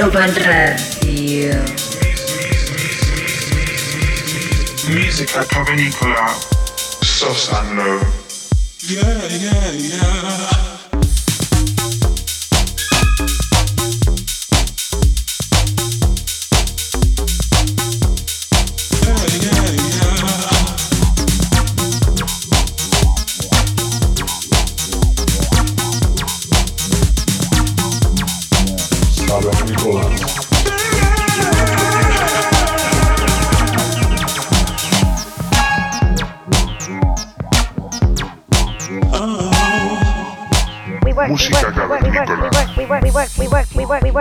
Urban Radio. Musica provenicola, Sosanlo. Yeah, yeah, yeah.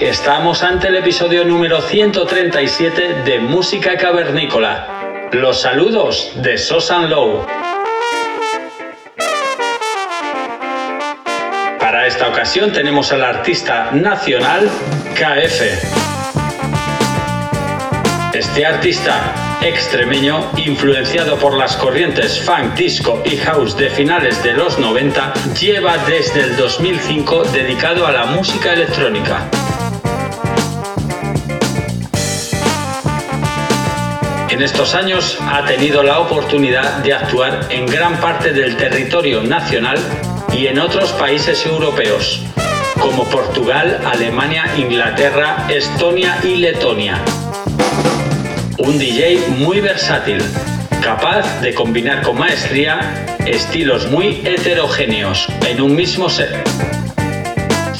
Estamos ante el episodio número 137 de Música Cavernícola. Los saludos de Sosan Low. Para esta ocasión tenemos al artista nacional KF. Este artista extremeño, influenciado por las corrientes funk, disco y house de finales de los 90, lleva desde el 2005 dedicado a la música electrónica. En estos años ha tenido la oportunidad de actuar en gran parte del territorio nacional y en otros países europeos, como Portugal, Alemania, Inglaterra, Estonia y Letonia un DJ muy versátil, capaz de combinar con maestría estilos muy heterogéneos en un mismo set.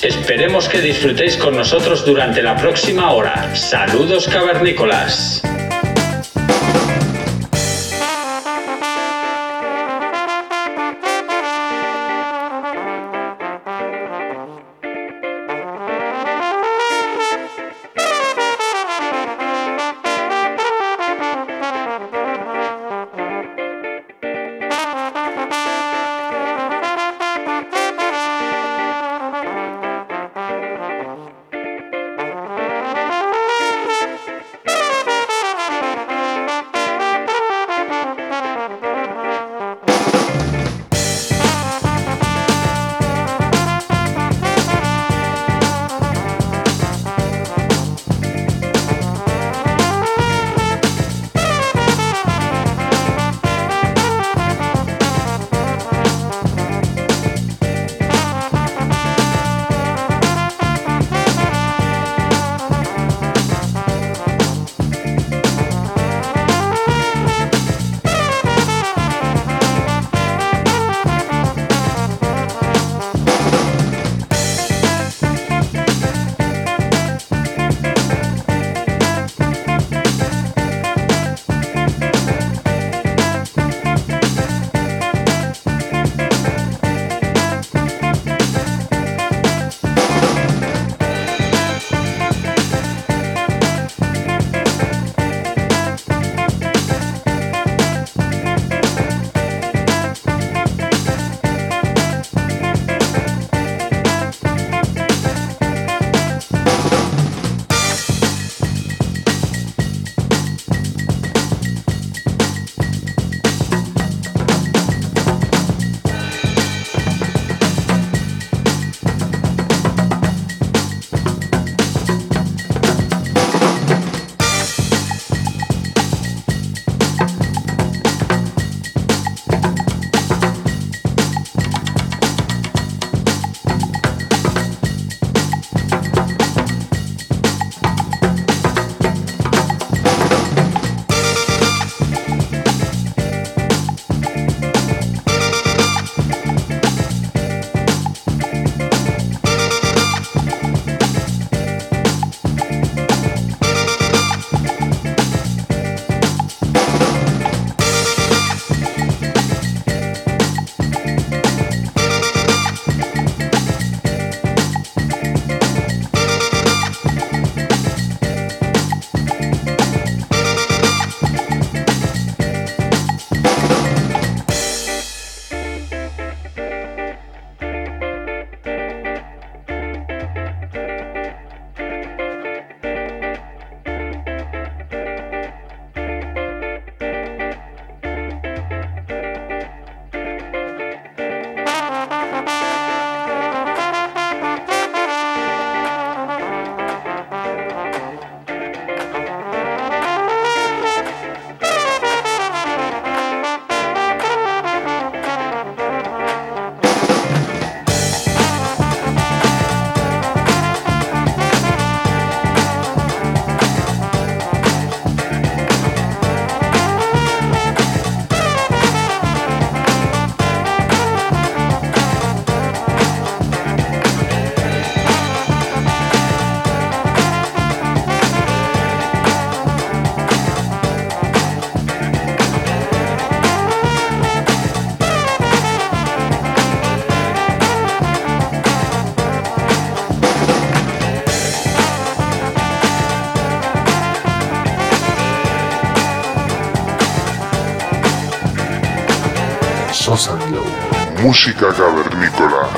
Esperemos que disfrutéis con nosotros durante la próxima hora. Saludos cavernícolas. Música cavernícola.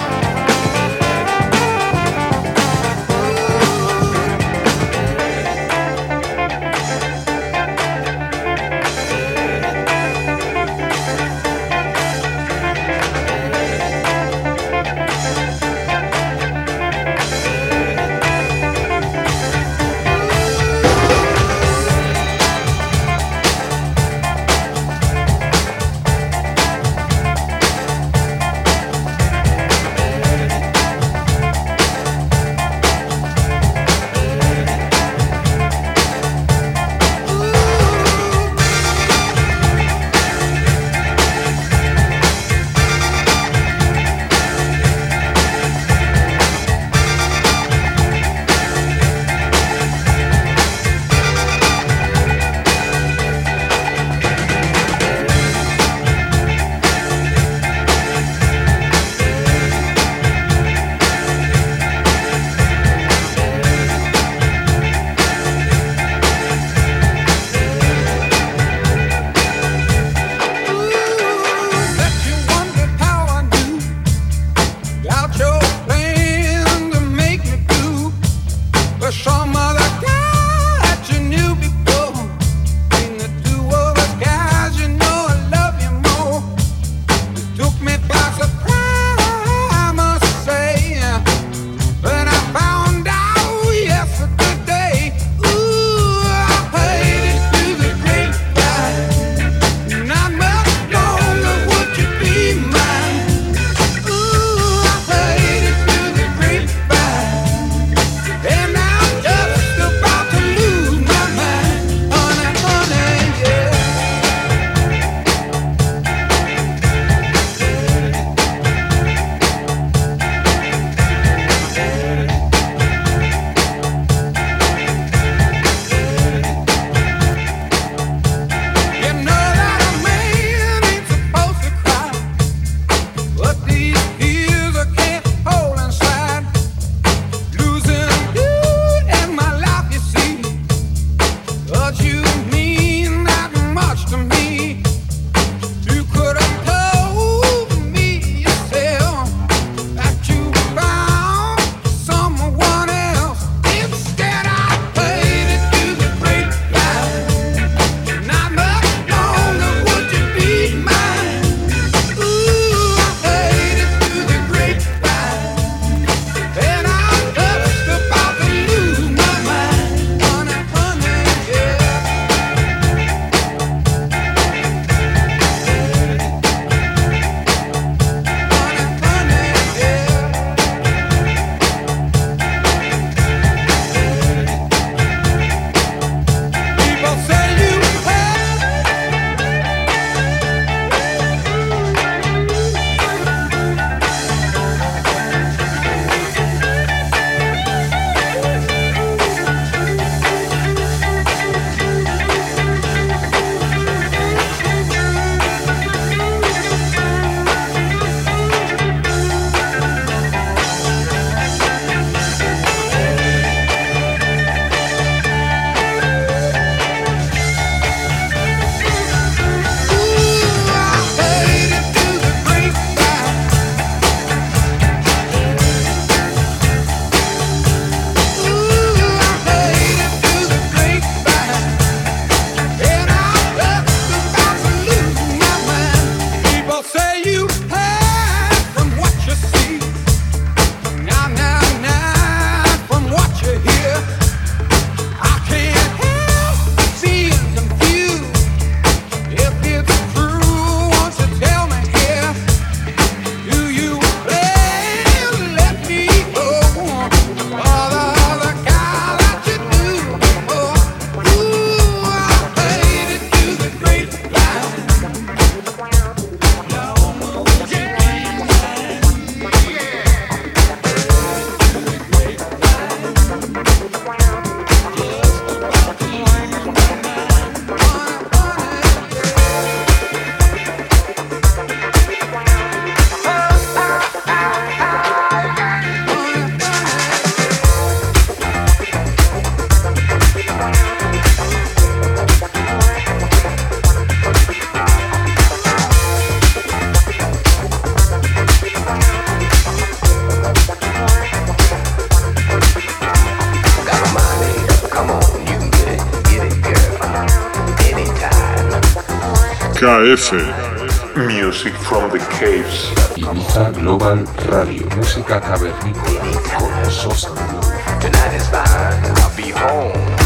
H. Music from the Caves. Ibiza Global Radio. Música cavernícola con Sosa. Tonight is mine, I'll be home.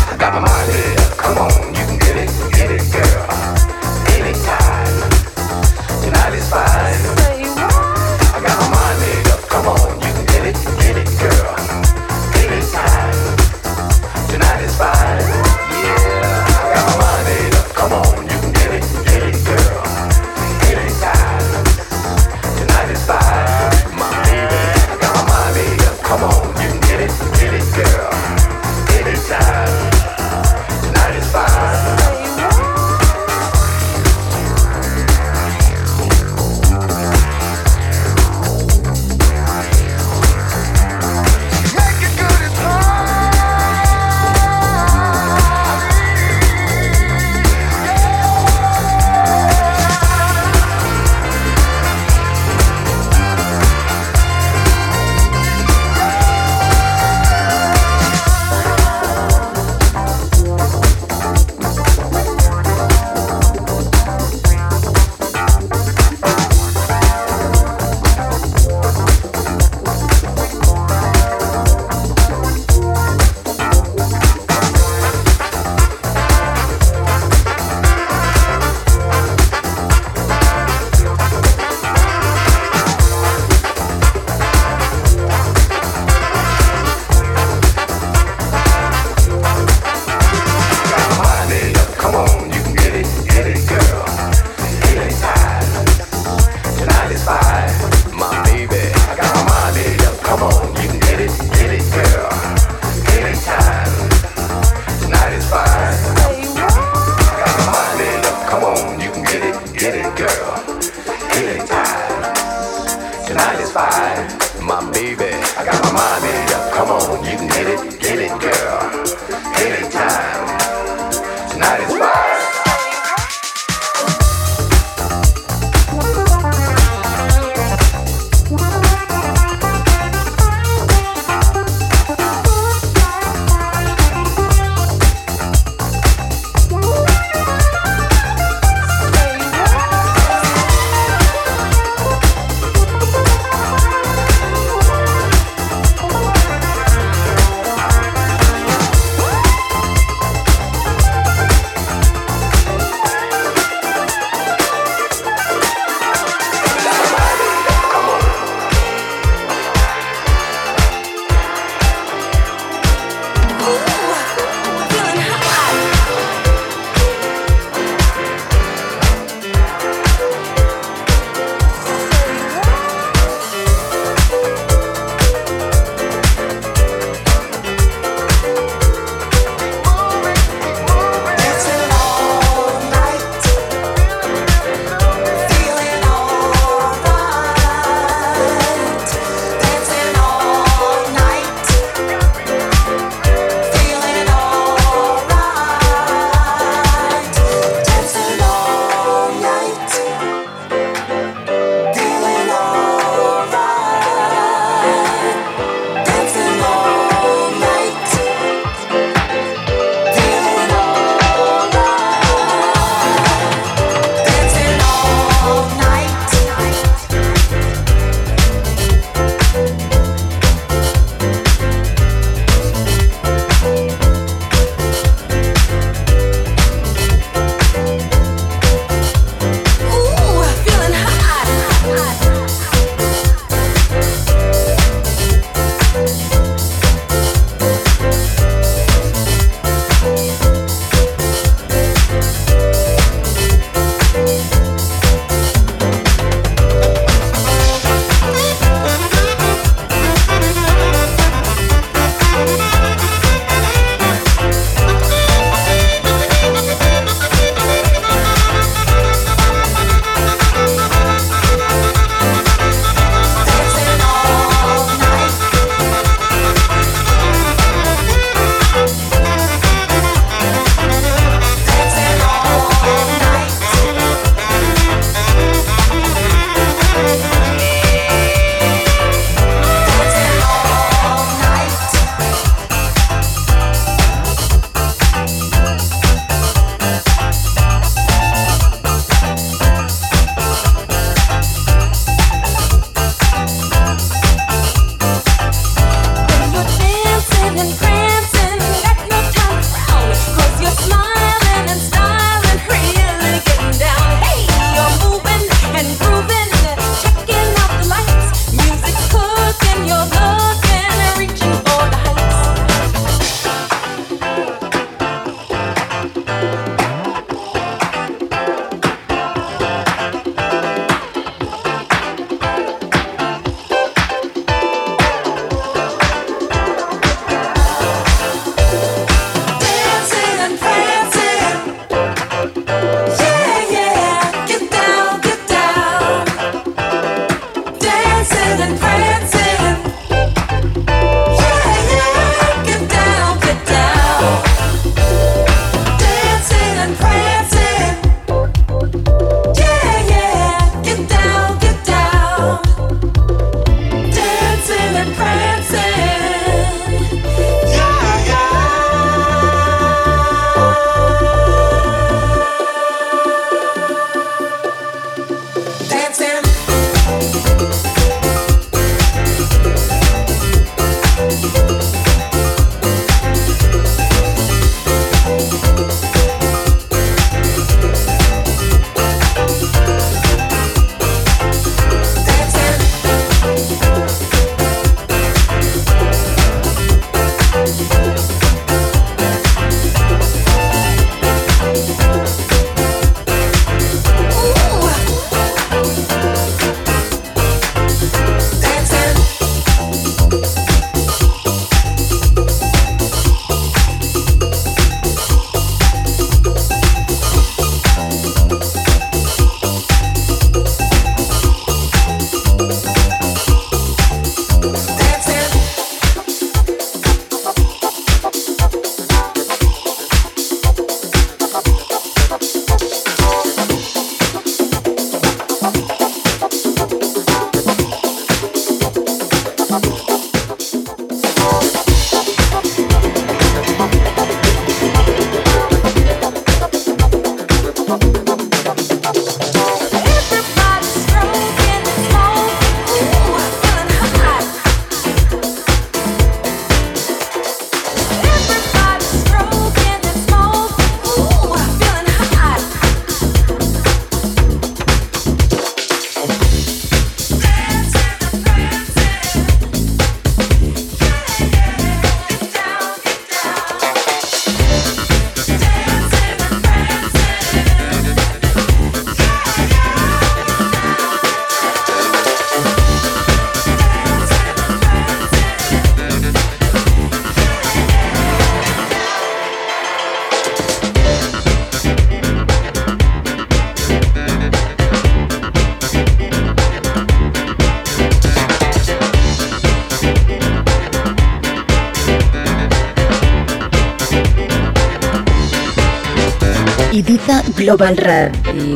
Global Radio.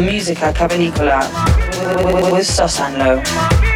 On Musica Cavernicola with Sosanlo.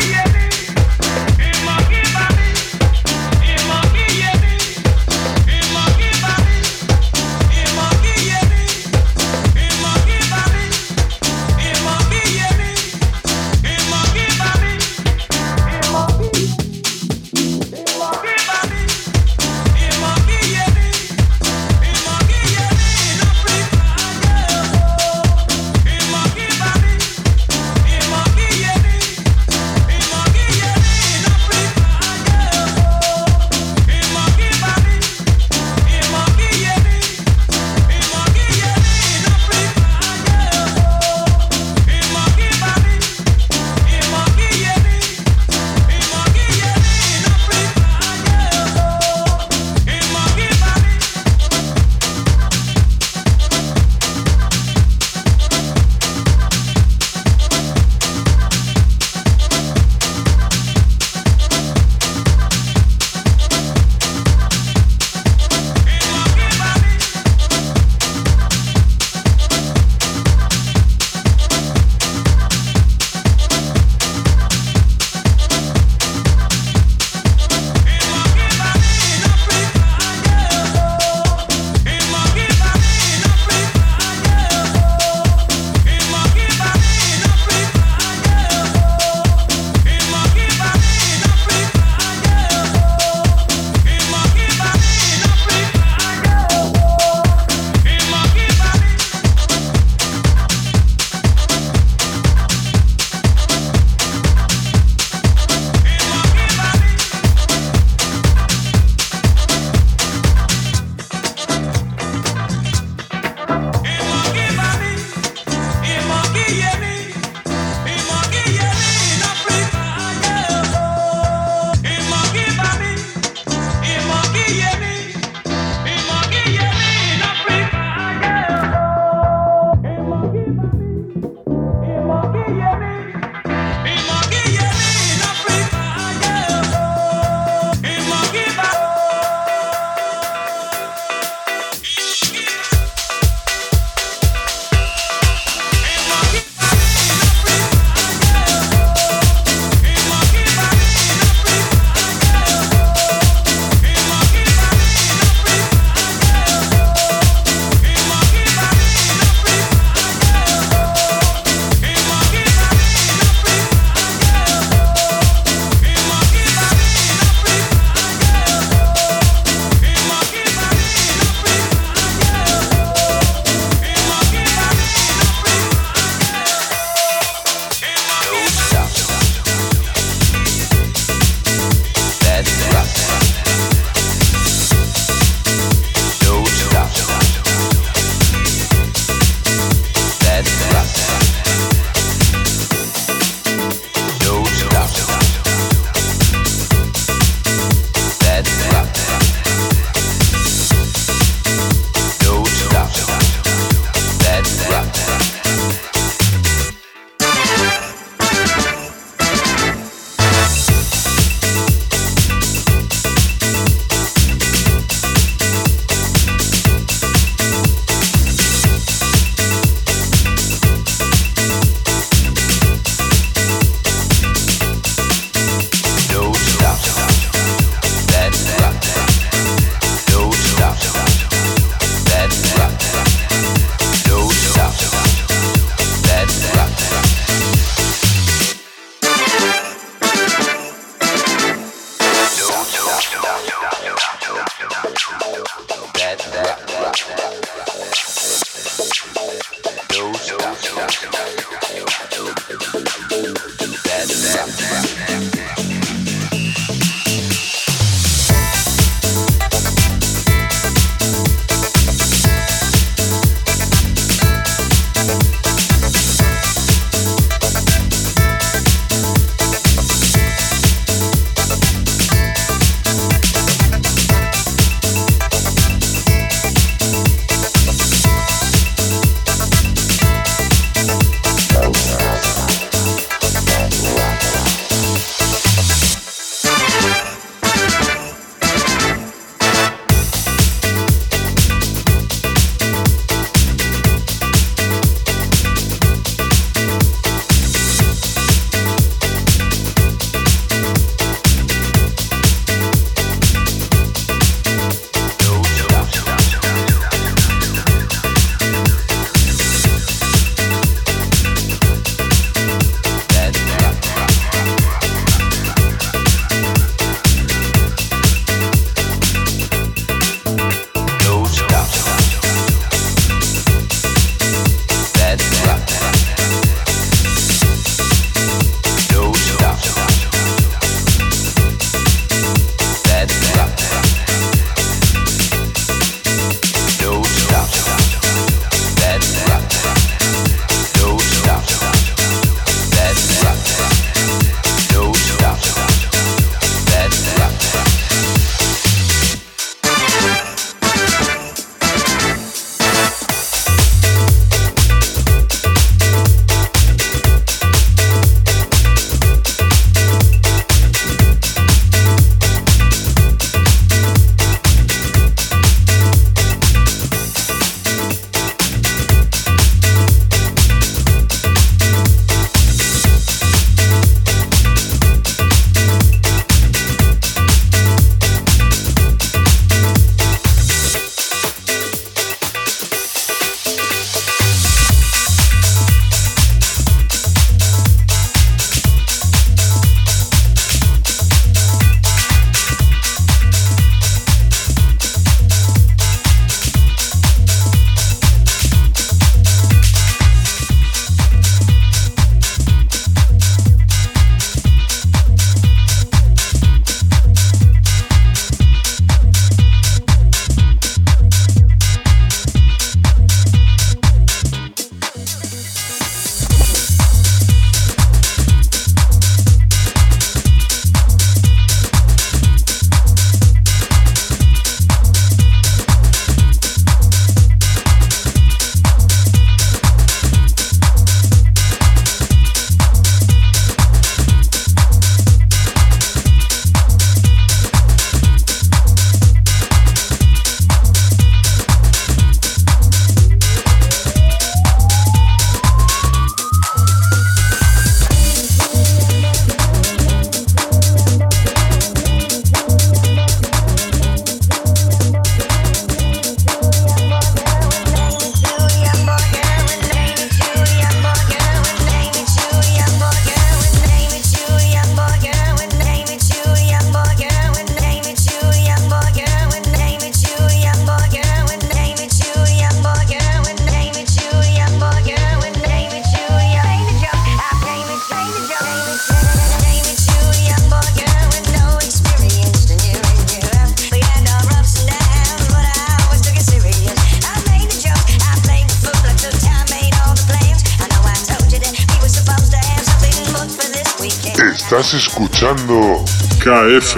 KF.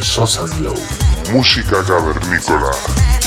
Sosa Glow. música cavernícola.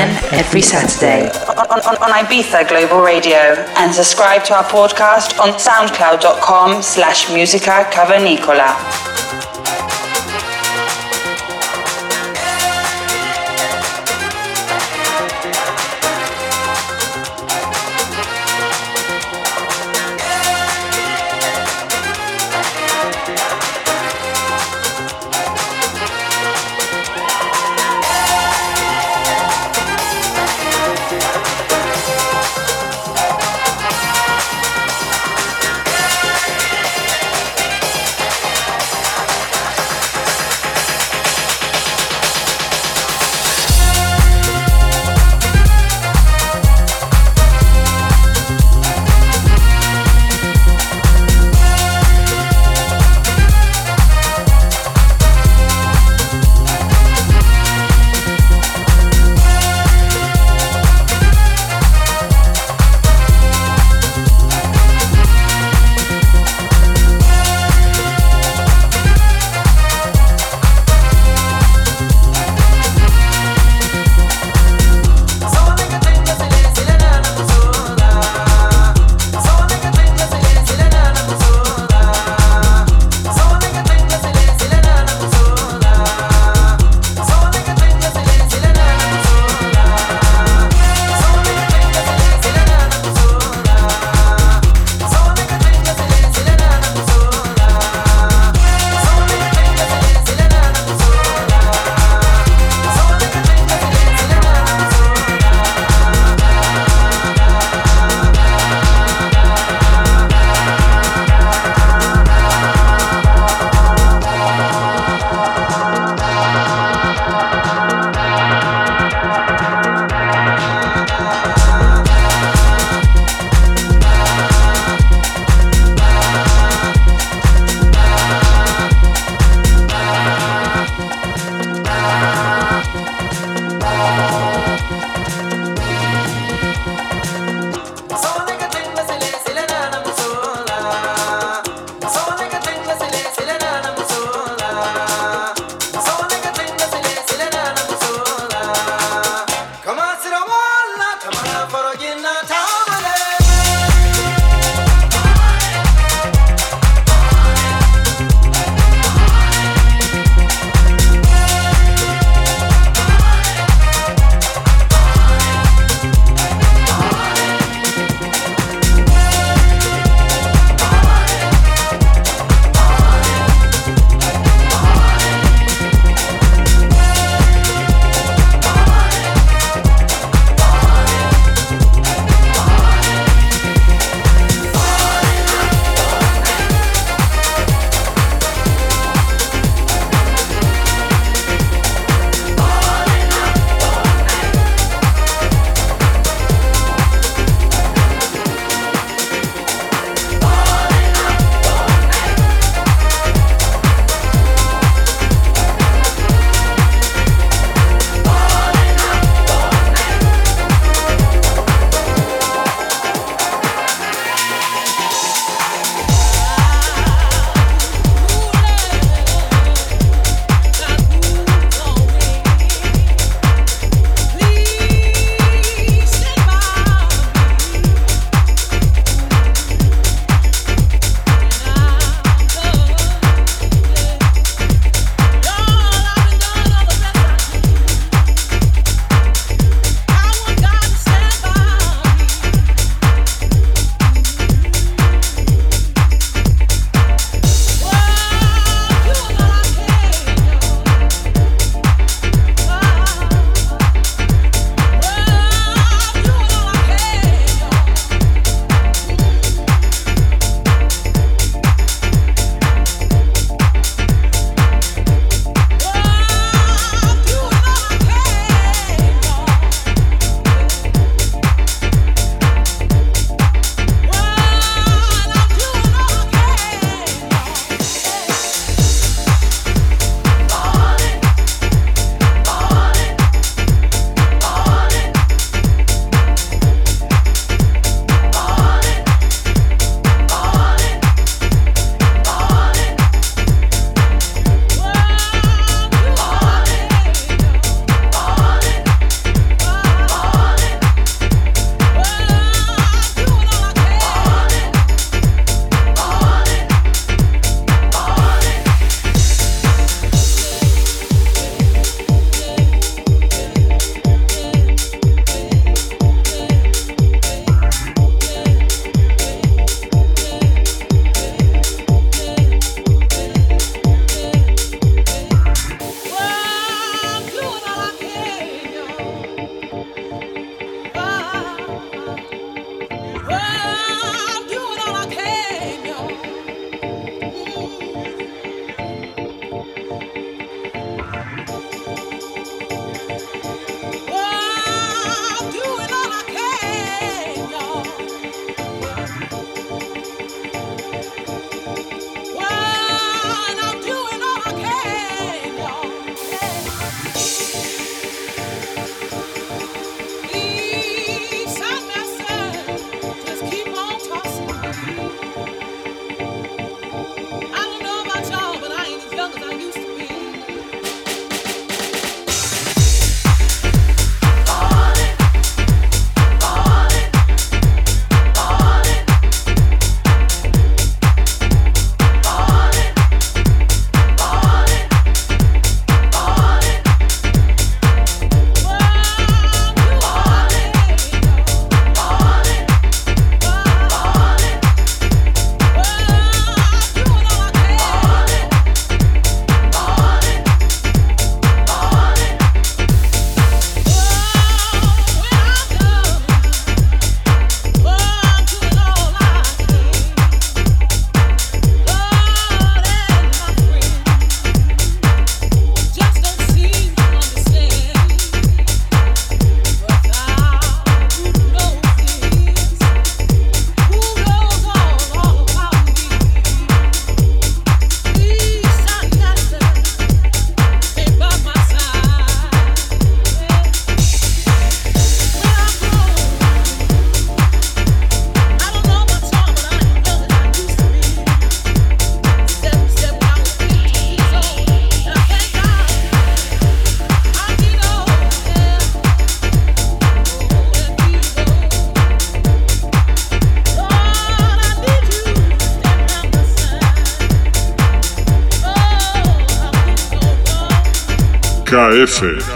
In every Saturday on, on, on Ibiza Global Radio and subscribe to our podcast on soundcloud.com slash musica cavernicola.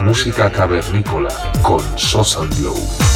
Música cavernícola con Sosan Glow.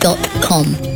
Glow.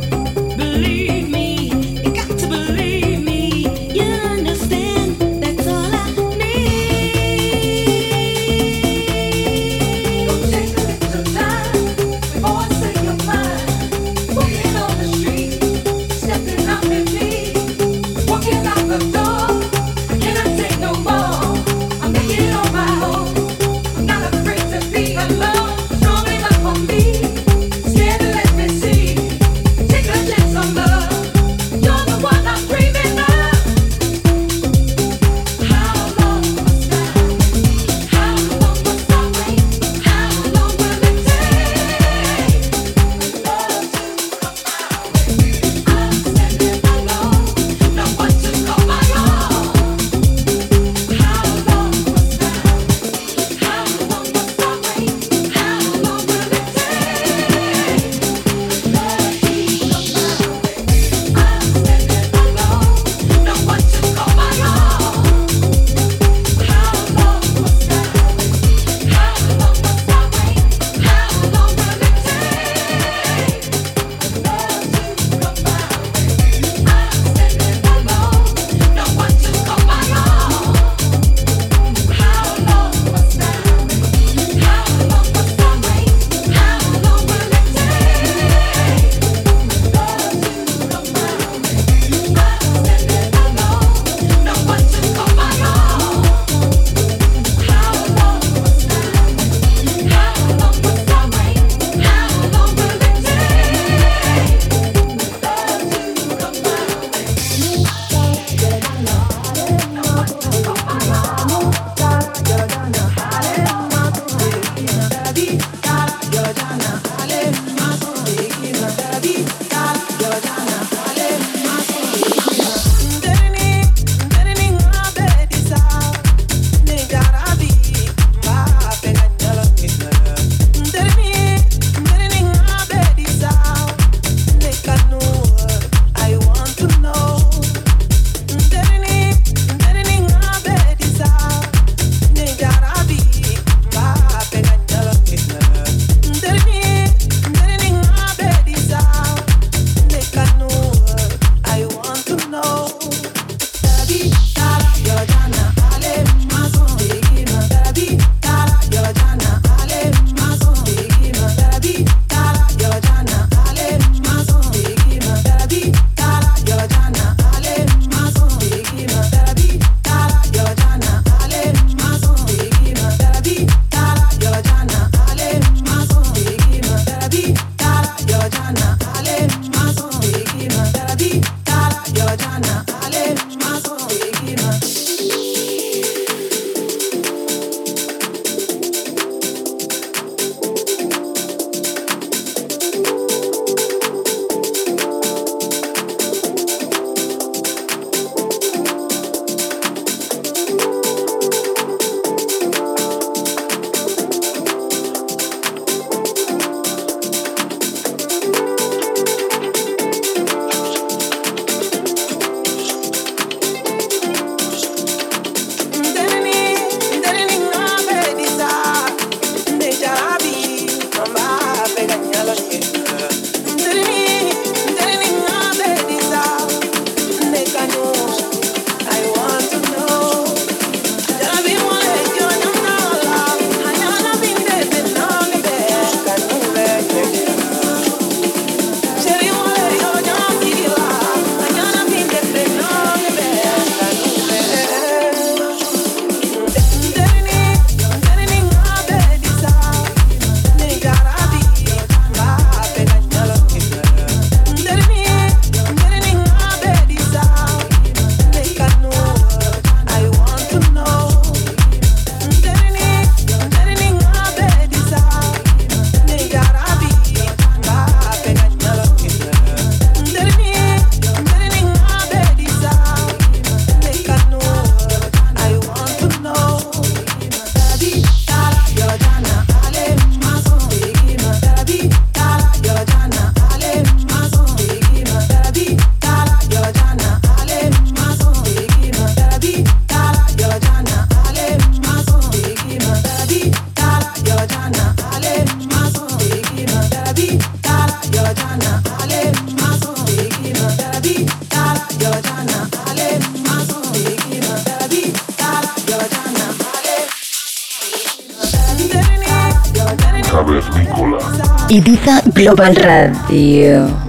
Global Radio.